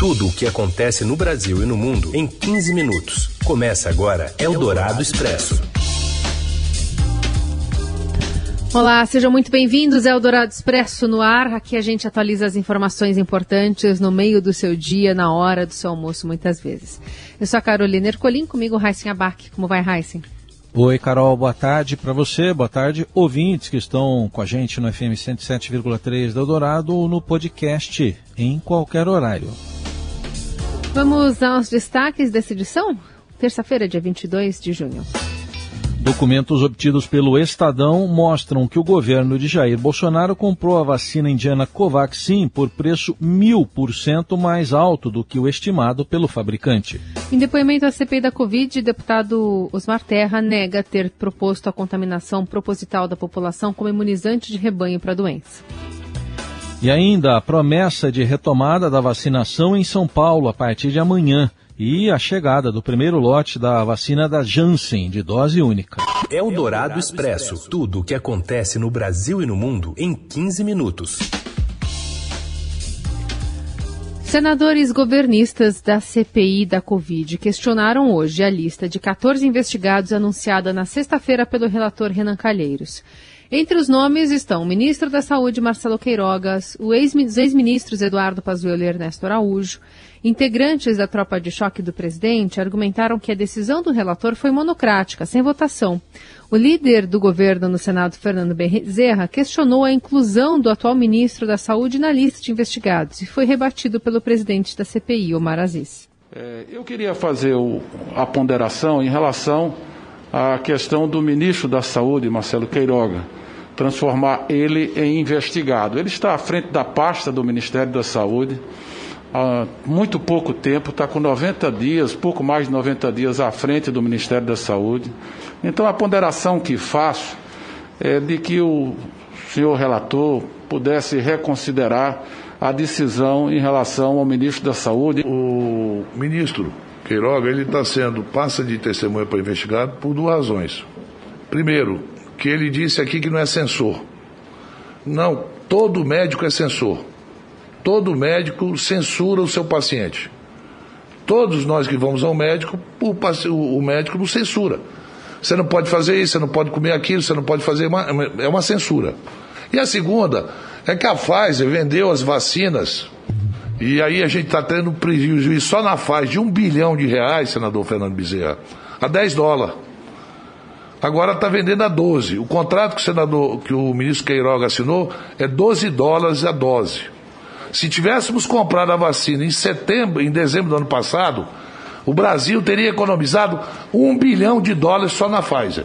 Tudo o que acontece no Brasil e no mundo em 15 minutos. Começa agora Eldorado Expresso. Olá, sejam muito bem-vindos ao Eldorado Expresso no ar. Aqui a gente atualiza as informações importantes no meio do seu dia, na hora do seu almoço, muitas vezes. Eu sou a Carolina Ercolim, comigo Raíssen Abac. Como vai, Raíssen? Oi, Carol, boa tarde para você, boa tarde, ouvintes que estão com a gente no FM 107,3 da Eldorado ou no podcast em qualquer horário. Vamos aos destaques dessa edição? Terça-feira, dia 22 de junho. Documentos obtidos pelo Estadão mostram que o governo de Jair Bolsonaro comprou a vacina indiana Covaxin por preço mil por cento mais alto do que o estimado pelo fabricante. Em depoimento à CPI da Covid, o deputado Osmar Terra nega ter proposto a contaminação proposital da população como imunizante de rebanho para a doença. E ainda a promessa de retomada da vacinação em São Paulo a partir de amanhã e a chegada do primeiro lote da vacina da Janssen de dose única. É o Dourado Expresso. Tudo o que acontece no Brasil e no mundo em 15 minutos. Senadores governistas da CPI da Covid questionaram hoje a lista de 14 investigados anunciada na sexta-feira pelo relator Renan Calheiros. Entre os nomes estão o ministro da Saúde, Marcelo Queirogas, os ex-ministros Eduardo Pazuello e Ernesto Araújo. Integrantes da tropa de choque do presidente argumentaram que a decisão do relator foi monocrática, sem votação. O líder do governo no Senado, Fernando Bezerra, questionou a inclusão do atual ministro da Saúde na lista de investigados e foi rebatido pelo presidente da CPI, Omar Aziz. É, eu queria fazer o, a ponderação em relação à questão do ministro da Saúde, Marcelo Queiroga transformar ele em investigado. Ele está à frente da pasta do Ministério da Saúde há muito pouco tempo, está com 90 dias, pouco mais de 90 dias à frente do Ministério da Saúde. Então a ponderação que faço é de que o senhor relator pudesse reconsiderar a decisão em relação ao ministro da Saúde. O ministro Queiroga, ele está sendo, passa de testemunha para investigado por duas razões. Primeiro, que ele disse aqui que não é censor. Não, todo médico é censor. Todo médico censura o seu paciente. Todos nós que vamos ao médico, o, o médico nos censura. Você não pode fazer isso, você não pode comer aquilo, você não pode fazer. Uma, é uma censura. E a segunda é que a Pfizer vendeu as vacinas e aí a gente está tendo prejuízo só na Pfizer de um bilhão de reais, senador Fernando Bezerra, a 10 dólares. Agora está vendendo a 12. O contrato que o senador, que o ministro Queiroga assinou é 12 dólares a dose. Se tivéssemos comprado a vacina em setembro, em dezembro do ano passado, o Brasil teria economizado um bilhão de dólares só na Pfizer.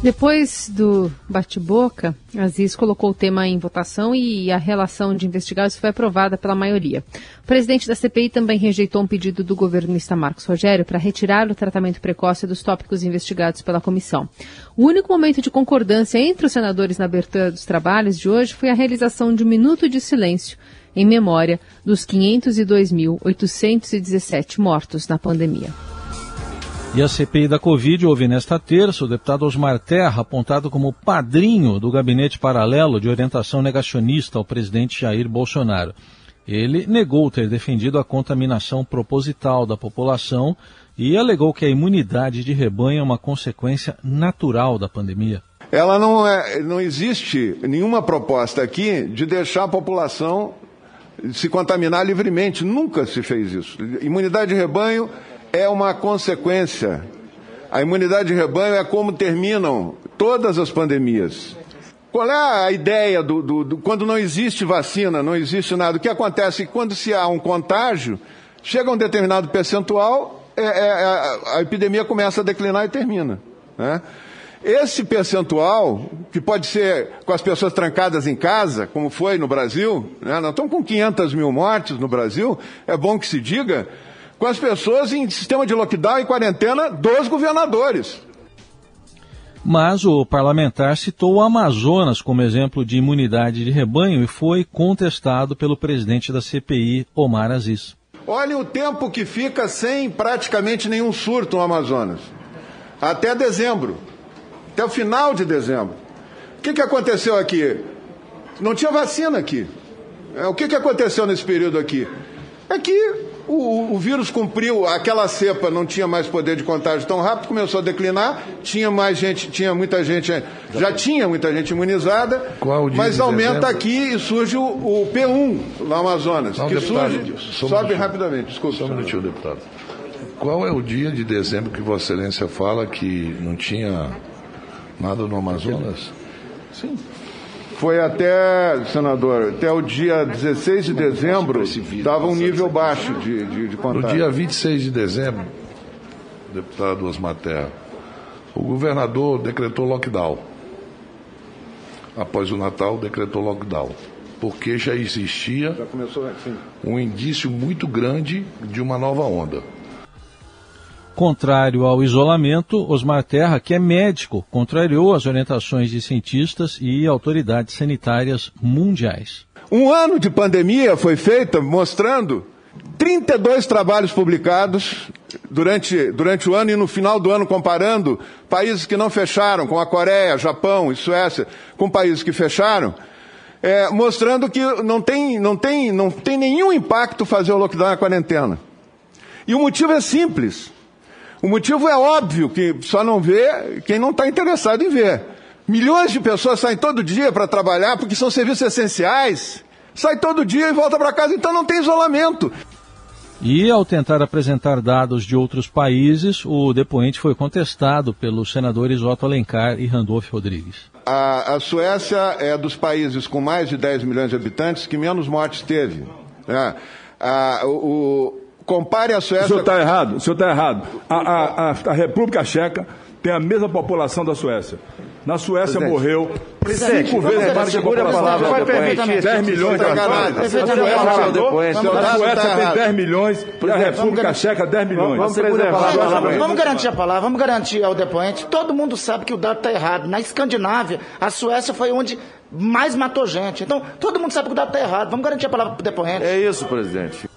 Depois do bate-boca, Aziz colocou o tema em votação e a relação de investigados foi aprovada pela maioria. O presidente da CPI também rejeitou um pedido do governista Marcos Rogério para retirar o tratamento precoce dos tópicos investigados pela comissão. O único momento de concordância entre os senadores na abertura dos trabalhos de hoje foi a realização de um minuto de silêncio em memória dos 502.817 mortos na pandemia. E a CPI da Covid houve nesta terça o deputado Osmar Terra, apontado como padrinho do gabinete paralelo de orientação negacionista ao presidente Jair Bolsonaro. Ele negou ter defendido a contaminação proposital da população e alegou que a imunidade de rebanho é uma consequência natural da pandemia. Ela não é, não existe nenhuma proposta aqui de deixar a população se contaminar livremente. Nunca se fez isso. Imunidade de rebanho é uma consequência. A imunidade de rebanho é como terminam todas as pandemias. Qual é a ideia do, do, do, quando não existe vacina, não existe nada? O que acontece quando se há um contágio, chega um determinado percentual, é, é, é a epidemia começa a declinar e termina. Né? Esse percentual, que pode ser com as pessoas trancadas em casa, como foi no Brasil, né? nós estamos com 500 mil mortes no Brasil, é bom que se diga, com as pessoas em sistema de lockdown e quarentena dos governadores. Mas o parlamentar citou o Amazonas como exemplo de imunidade de rebanho e foi contestado pelo presidente da CPI, Omar Aziz. Olha o tempo que fica sem praticamente nenhum surto no Amazonas. Até dezembro. Até o final de dezembro. O que, que aconteceu aqui? Não tinha vacina aqui. É, o que, que aconteceu nesse período aqui? É que o, o, vírus cumpriu, aquela cepa não tinha mais poder de contágio tão rápido, começou a declinar, tinha mais gente, tinha muita gente, já tinha muita gente imunizada, mas aumenta aqui e surge o, o P1 lá no Amazonas, não, que deputado, surge, sobe rapidamente. Desculpa. Só um minutinho, deputado. Qual é o dia de dezembro que Vossa Excelência fala que não tinha nada no Amazonas? Sim. Foi até, senador, até o dia 16 de dezembro, estava um nível baixo de, de, de. No dia 26 de dezembro, deputado Osmar Terra, o governador decretou lockdown. Após o Natal, decretou lockdown. Porque já existia já começou, um indício muito grande de uma nova onda. Contrário ao isolamento, Osmar Terra, que é médico, contrariou as orientações de cientistas e autoridades sanitárias mundiais. Um ano de pandemia foi feito mostrando 32 trabalhos publicados durante, durante o ano e no final do ano comparando países que não fecharam, com a Coreia, Japão e Suécia, com países que fecharam, é, mostrando que não tem, não, tem, não tem nenhum impacto fazer o lockdown na quarentena. E o motivo é simples. O motivo é óbvio, que só não vê quem não está interessado em ver. Milhões de pessoas saem todo dia para trabalhar porque são serviços essenciais. Sai todo dia e volta para casa, então não tem isolamento. E ao tentar apresentar dados de outros países, o depoente foi contestado pelos senadores Otto Alencar e Randolph Rodrigues. A, a Suécia é dos países com mais de 10 milhões de habitantes que menos mortes teve. É. A, o, Compare a Suécia. O senhor está errado, o senhor está errado. A, a, a, a, República Checa tem a mesma população da Suécia. Na Suécia Presidente. morreu Presidente, cinco vezes mais que a população. Palavra, vai permitir 10 milhões de habitantes. A Suécia tem 10 milhões e a República Checa 10 milhões. Vamos, vamos, vamos garantir a palavra, vamos garantir ao depoente. Todo mundo sabe que o dado está errado. Na Escandinávia, a Suécia foi onde mais matou gente. Então, todo mundo sabe que o dado está errado. Vamos garantir a palavra para o depoente. É isso, presidente.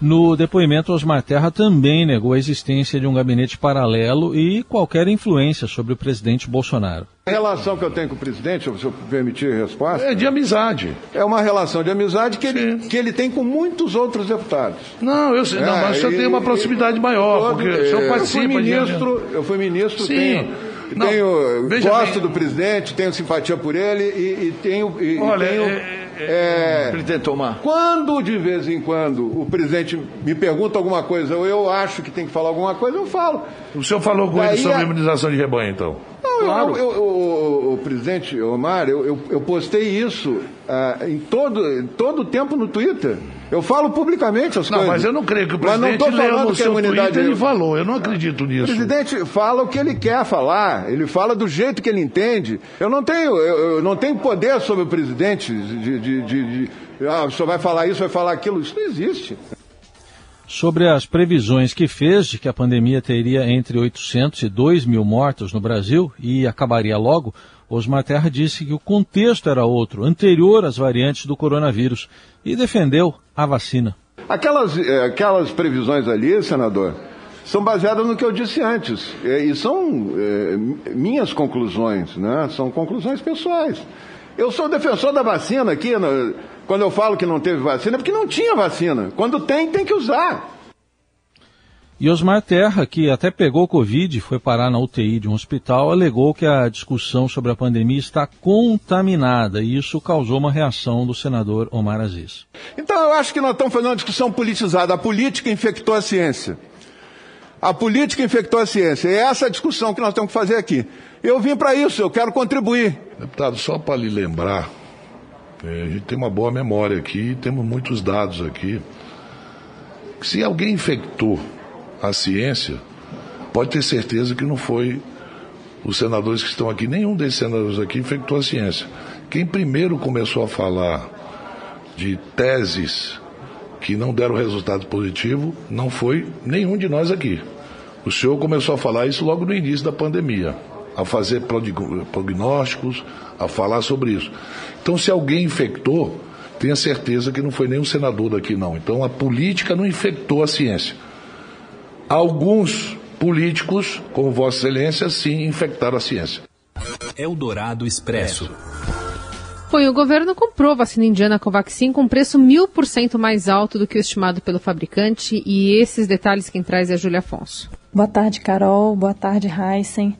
No depoimento, Osmar Terra também negou a existência de um gabinete paralelo e qualquer influência sobre o presidente Bolsonaro. A relação que eu tenho com o presidente, se eu permitir a resposta. É de amizade. É uma relação de amizade que, ele, que ele tem com muitos outros deputados. Não, eu sei, é, não, mas o senhor tem uma proximidade maior, todo, porque o senhor participa. Eu fui ministro, de... eu fui ministro, Sim. tenho. Não, tenho gosto bem. do presidente, tenho simpatia por ele e, e tenho. E, Olha, e tenho, é é, presidente Tomar. Quando de vez em quando o presidente me pergunta alguma coisa ou eu acho que tem que falar alguma coisa, eu falo. O senhor falou com Daí ele sobre a imunização de rebanho, então? Não, claro. eu, eu, eu, o, presidente Omar, eu, eu, postei isso ah, em todo, todo o tempo no Twitter. Eu falo publicamente as não, coisas. Mas eu não creio que o presidente mas não falando no que a imunidade Twitter, ele falou. Eu não acredito nisso. O presidente fala o que ele quer falar. Ele fala do jeito que ele entende. Eu não tenho, eu, eu não tenho poder sobre o presidente de, de, de, de ah, o senhor vai falar isso, vai falar aquilo. Isso não existe. Sobre as previsões que fez de que a pandemia teria entre 800 e 2 mil mortos no Brasil e acabaria logo, Osmar Terra disse que o contexto era outro, anterior às variantes do coronavírus, e defendeu a vacina. Aquelas, eh, aquelas previsões ali, senador, são baseadas no que eu disse antes. E são é, minhas conclusões, né? são conclusões pessoais. Eu sou defensor da vacina aqui, quando eu falo que não teve vacina, é porque não tinha vacina. Quando tem, tem que usar. E Osmar Terra, que até pegou Covid e foi parar na UTI de um hospital, alegou que a discussão sobre a pandemia está contaminada e isso causou uma reação do senador Omar Aziz. Então eu acho que nós estamos fazendo uma discussão politizada. A política infectou a ciência. A política infectou a ciência. É essa a discussão que nós temos que fazer aqui. Eu vim para isso, eu quero contribuir. Deputado, só para lhe lembrar, é, a gente tem uma boa memória aqui, temos muitos dados aqui. Se alguém infectou a ciência, pode ter certeza que não foi os senadores que estão aqui, nenhum desses senadores aqui infectou a ciência. Quem primeiro começou a falar de teses que não deram resultado positivo não foi nenhum de nós aqui. O senhor começou a falar isso logo no início da pandemia, a fazer prognósticos, a falar sobre isso. Então, se alguém infectou, tenha certeza que não foi nenhum senador daqui, não. Então, a política não infectou a ciência. Alguns políticos, como Vossa Excelência, sim infectaram a ciência. Eldorado Expresso. Bom, o governo comprou a vacina indiana Covaxin com preço mil por cento mais alto do que o estimado pelo fabricante e esses detalhes quem traz é a Júlia Afonso. Boa tarde, Carol. Boa tarde, Heisen.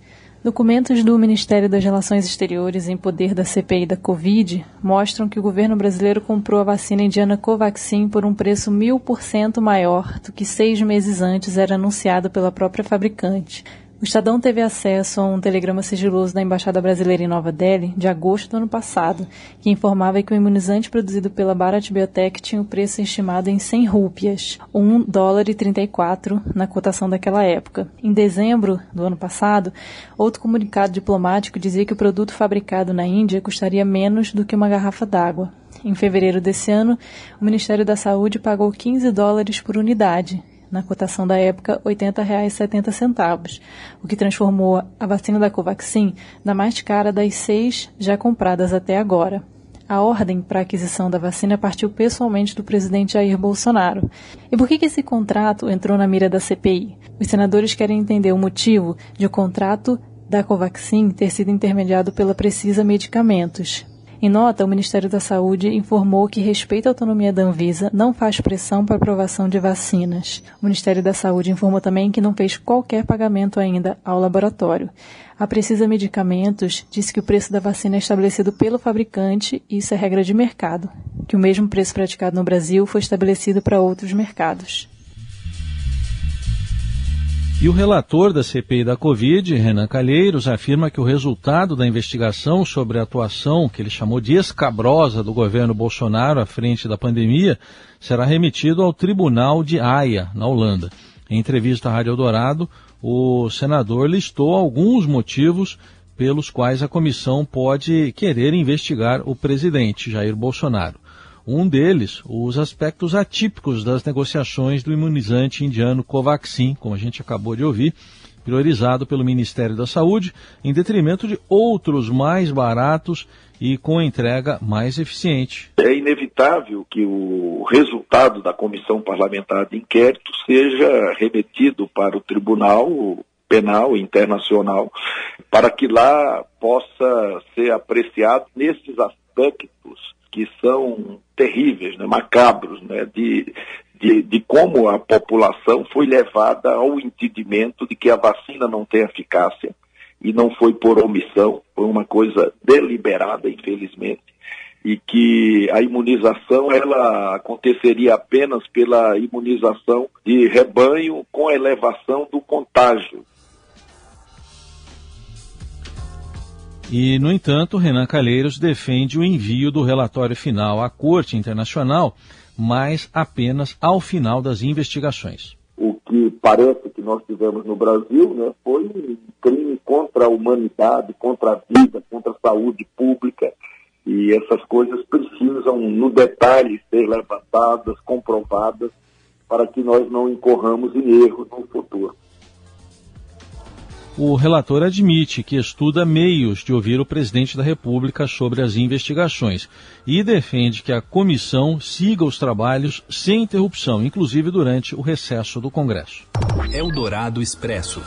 Documentos do Ministério das Relações Exteriores em poder da CPI da Covid mostram que o governo brasileiro comprou a vacina indiana Covaxin por um preço mil por cento maior do que seis meses antes era anunciado pela própria fabricante. O Estadão teve acesso a um telegrama sigiloso da Embaixada Brasileira em Nova Delhi, de agosto do ano passado, que informava que o imunizante produzido pela Bharat Biotech tinha o preço estimado em 100 rúpias, 1 dólar e 34 na cotação daquela época. Em dezembro do ano passado, outro comunicado diplomático dizia que o produto fabricado na Índia custaria menos do que uma garrafa d'água. Em fevereiro desse ano, o Ministério da Saúde pagou 15 dólares por unidade, na cotação da época R$ 80,70, o que transformou a vacina da Covaxin na mais cara das seis já compradas até agora. A ordem para a aquisição da vacina partiu pessoalmente do presidente Jair Bolsonaro. E por que, esse contrato entrou na mira da CPI? Os senadores querem entender o motivo de o contrato da Covaxin ter sido intermediado pela Precisa Medicamentos, em nota, o Ministério da Saúde informou que respeita a autonomia da Anvisa, não faz pressão para aprovação de vacinas. O Ministério da Saúde informou também que não fez qualquer pagamento ainda ao laboratório. A Precisa Medicamentos disse que o preço da vacina é estabelecido pelo fabricante e isso é regra de mercado, que o mesmo preço praticado no Brasil foi estabelecido para outros mercados. E o relator da CPI da Covid, Renan Calheiros, afirma que o resultado da investigação sobre a atuação que ele chamou de escabrosa do governo Bolsonaro à frente da pandemia será remetido ao Tribunal de Haia, na Holanda. Em entrevista à Rádio Eldorado, o senador listou alguns motivos pelos quais a comissão pode querer investigar o presidente Jair Bolsonaro. Um deles, os aspectos atípicos das negociações do imunizante indiano Covaxin, como a gente acabou de ouvir, priorizado pelo Ministério da Saúde, em detrimento de outros mais baratos e com entrega mais eficiente. É inevitável que o resultado da comissão parlamentar de inquérito seja remetido para o Tribunal Penal Internacional, para que lá possa ser apreciado nesses aspectos que são terríveis, né, macabros, né, de, de, de, como a população foi levada ao entendimento de que a vacina não tem eficácia e não foi por omissão, foi uma coisa deliberada, infelizmente, e que a imunização ela aconteceria apenas pela imunização de rebanho com elevação do contágio. E, no entanto, Renan Calheiros defende o envio do relatório final à Corte Internacional, mas apenas ao final das investigações. O que parece que nós tivemos no Brasil né, foi um crime contra a humanidade, contra a vida, contra a saúde pública. E essas coisas precisam, no detalhe, ser levantadas, comprovadas, para que nós não incorramos em erros no futuro. O relator admite que estuda meios de ouvir o presidente da República sobre as investigações e defende que a comissão siga os trabalhos sem interrupção, inclusive durante o recesso do Congresso. Eldorado Expresso.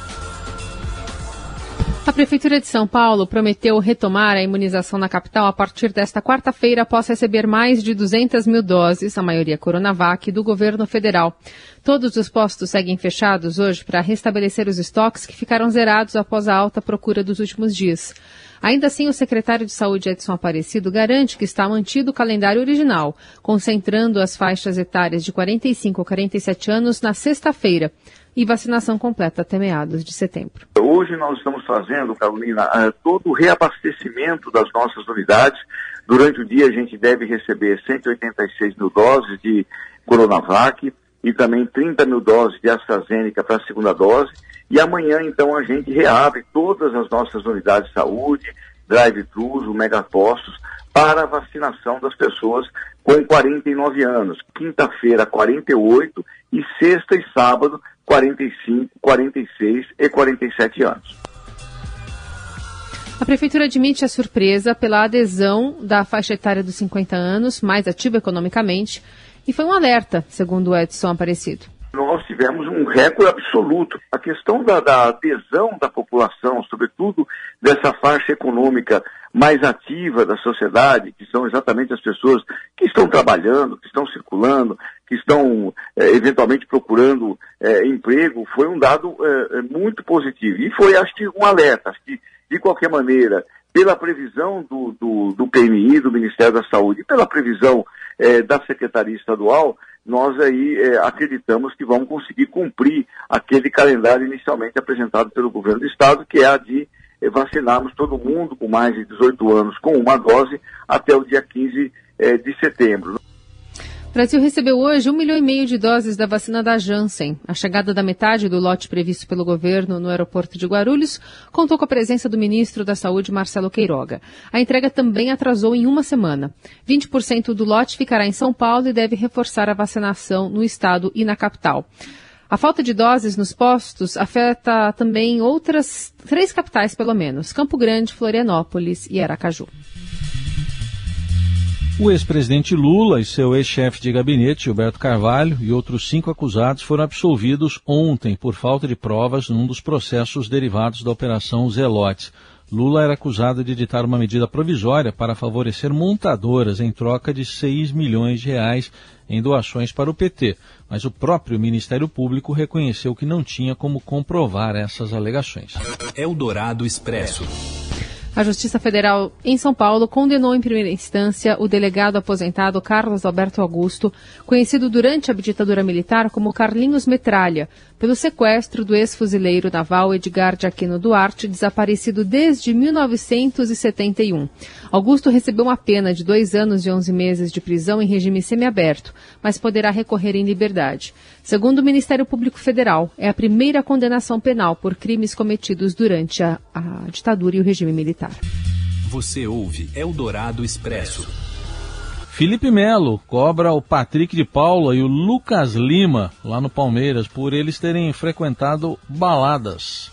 A Prefeitura de São Paulo prometeu retomar a imunização na capital a partir desta quarta-feira, após receber mais de 200 mil doses, a maioria Coronavac, do governo federal. Todos os postos seguem fechados hoje para restabelecer os estoques que ficaram zerados após a alta procura dos últimos dias. Ainda assim, o secretário de Saúde, Edson Aparecido, garante que está mantido o calendário original, concentrando as faixas etárias de 45 a 47 anos na sexta-feira e vacinação completa até meados de setembro. Hoje nós estamos fazendo, Carolina, eh, todo o reabastecimento das nossas unidades. Durante o dia a gente deve receber 186 mil doses de Coronavac e também 30 mil doses de AstraZeneca para a segunda dose. E amanhã, então, a gente reabre todas as nossas unidades de saúde, drive-thrus, megapostos, para a vacinação das pessoas com 49 anos. Quinta-feira, 48 e sexta e sábado, 45, 46 e 47 anos. A Prefeitura admite a surpresa pela adesão da faixa etária dos 50 anos, mais ativa economicamente, e foi um alerta, segundo o Edson Aparecido. Nós tivemos um recorde absoluto. A questão da, da adesão da população, sobretudo dessa faixa econômica mais ativa da sociedade, que são exatamente as pessoas que estão trabalhando, que estão circulando, que estão é, eventualmente procurando é, emprego, foi um dado é, muito positivo. E foi, acho que, um alerta. Acho que, de qualquer maneira, pela previsão do, do, do PMI, do Ministério da Saúde, e pela previsão da Secretaria Estadual, nós aí acreditamos que vamos conseguir cumprir aquele calendário inicialmente apresentado pelo governo do Estado, que é a de vacinarmos todo mundo com mais de 18 anos com uma dose até o dia 15 de setembro. O Brasil recebeu hoje um milhão e meio de doses da vacina da Janssen. A chegada da metade do lote previsto pelo governo no aeroporto de Guarulhos contou com a presença do ministro da Saúde, Marcelo Queiroga. A entrega também atrasou em uma semana. 20% do lote ficará em São Paulo e deve reforçar a vacinação no estado e na capital. A falta de doses nos postos afeta também outras três capitais, pelo menos: Campo Grande, Florianópolis e Aracaju. O ex-presidente Lula e seu ex-chefe de gabinete, Gilberto Carvalho, e outros cinco acusados foram absolvidos ontem por falta de provas num dos processos derivados da Operação Zelotes. Lula era acusado de editar uma medida provisória para favorecer montadoras em troca de 6 milhões de reais em doações para o PT, mas o próprio Ministério Público reconheceu que não tinha como comprovar essas alegações. Eldorado Expresso. A Justiça Federal em São Paulo condenou em primeira instância o delegado aposentado Carlos Alberto Augusto, conhecido durante a ditadura militar como Carlinhos Metralha, pelo sequestro do ex-fuzileiro naval Edgar de Aquino Duarte, desaparecido desde 1971. Augusto recebeu uma pena de dois anos e onze meses de prisão em regime semiaberto, mas poderá recorrer em liberdade. Segundo o Ministério Público Federal, é a primeira condenação penal por crimes cometidos durante a, a ditadura e o regime militar. Você ouve Eldorado Expresso. Felipe Melo cobra o Patrick de Paula e o Lucas Lima, lá no Palmeiras, por eles terem frequentado baladas.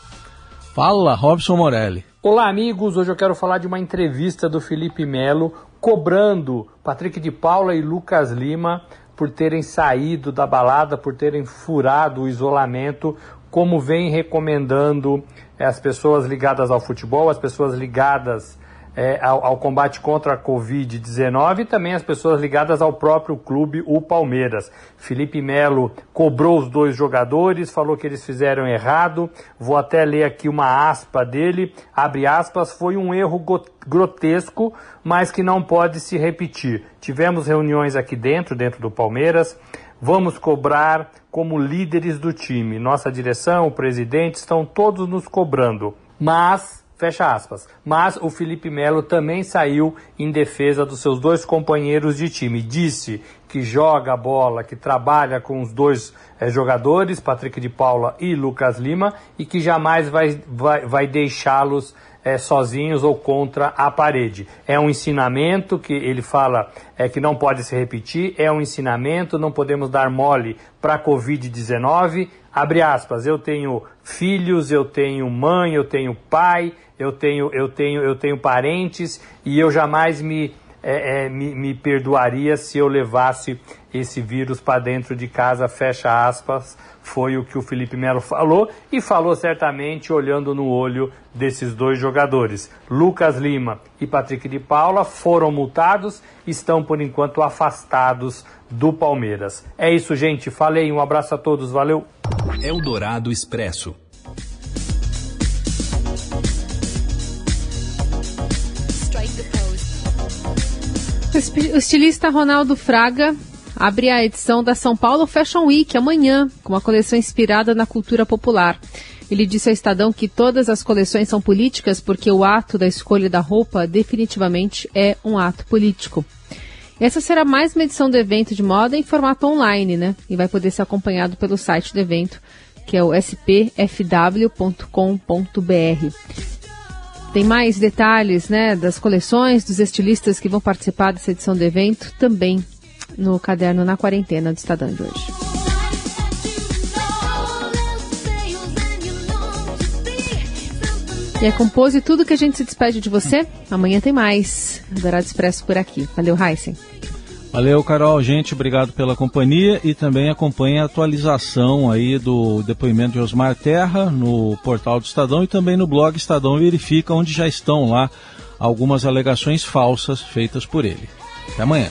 Fala, Robson Morelli. Olá, amigos. Hoje eu quero falar de uma entrevista do Felipe Melo cobrando Patrick de Paula e Lucas Lima por terem saído da balada, por terem furado o isolamento, como vem recomendando as pessoas ligadas ao futebol, as pessoas ligadas é, ao, ao, combate contra a Covid-19 e também as pessoas ligadas ao próprio clube, o Palmeiras. Felipe Melo cobrou os dois jogadores, falou que eles fizeram errado. Vou até ler aqui uma aspa dele. Abre aspas, foi um erro grotesco, mas que não pode se repetir. Tivemos reuniões aqui dentro, dentro do Palmeiras. Vamos cobrar como líderes do time. Nossa direção, o presidente estão todos nos cobrando. Mas Fecha aspas. Mas o Felipe Melo também saiu em defesa dos seus dois companheiros de time. Disse que joga a bola, que trabalha com os dois é, jogadores, Patrick de Paula e Lucas Lima, e que jamais vai, vai, vai deixá-los é, sozinhos ou contra a parede. É um ensinamento que ele fala é, que não pode se repetir, é um ensinamento, não podemos dar mole para a Covid-19. Abre aspas, eu tenho filhos, eu tenho mãe, eu tenho pai, eu tenho, eu tenho, eu tenho parentes e eu jamais me, é, é, me, me, perdoaria se eu levasse esse vírus para dentro de casa, fecha aspas, foi o que o Felipe Melo falou e falou certamente olhando no olho desses dois jogadores. Lucas Lima e Patrick de Paula foram multados, estão por enquanto afastados do Palmeiras. É isso, gente. Falei, um abraço a todos, valeu. Eldorado Expresso. O estilista Ronaldo Fraga abre a edição da São Paulo Fashion Week amanhã, com uma coleção inspirada na cultura popular. Ele disse ao Estadão que todas as coleções são políticas porque o ato da escolha da roupa definitivamente é um ato político. Essa será mais uma edição do evento de moda em formato online, né? E vai poder ser acompanhado pelo site do evento, que é o spfw.com.br. Tem mais detalhes né, das coleções dos estilistas que vão participar dessa edição do evento também no caderno Na Quarentena do Estadão de hoje. E é compose tudo que a gente se despede de você. Amanhã tem mais. Dourado Expresso por aqui. Valeu, Heisen. Valeu, Carol. Gente, obrigado pela companhia e também acompanhe a atualização aí do depoimento de Osmar Terra no portal do Estadão e também no blog Estadão Verifica, onde já estão lá algumas alegações falsas feitas por ele. Até amanhã.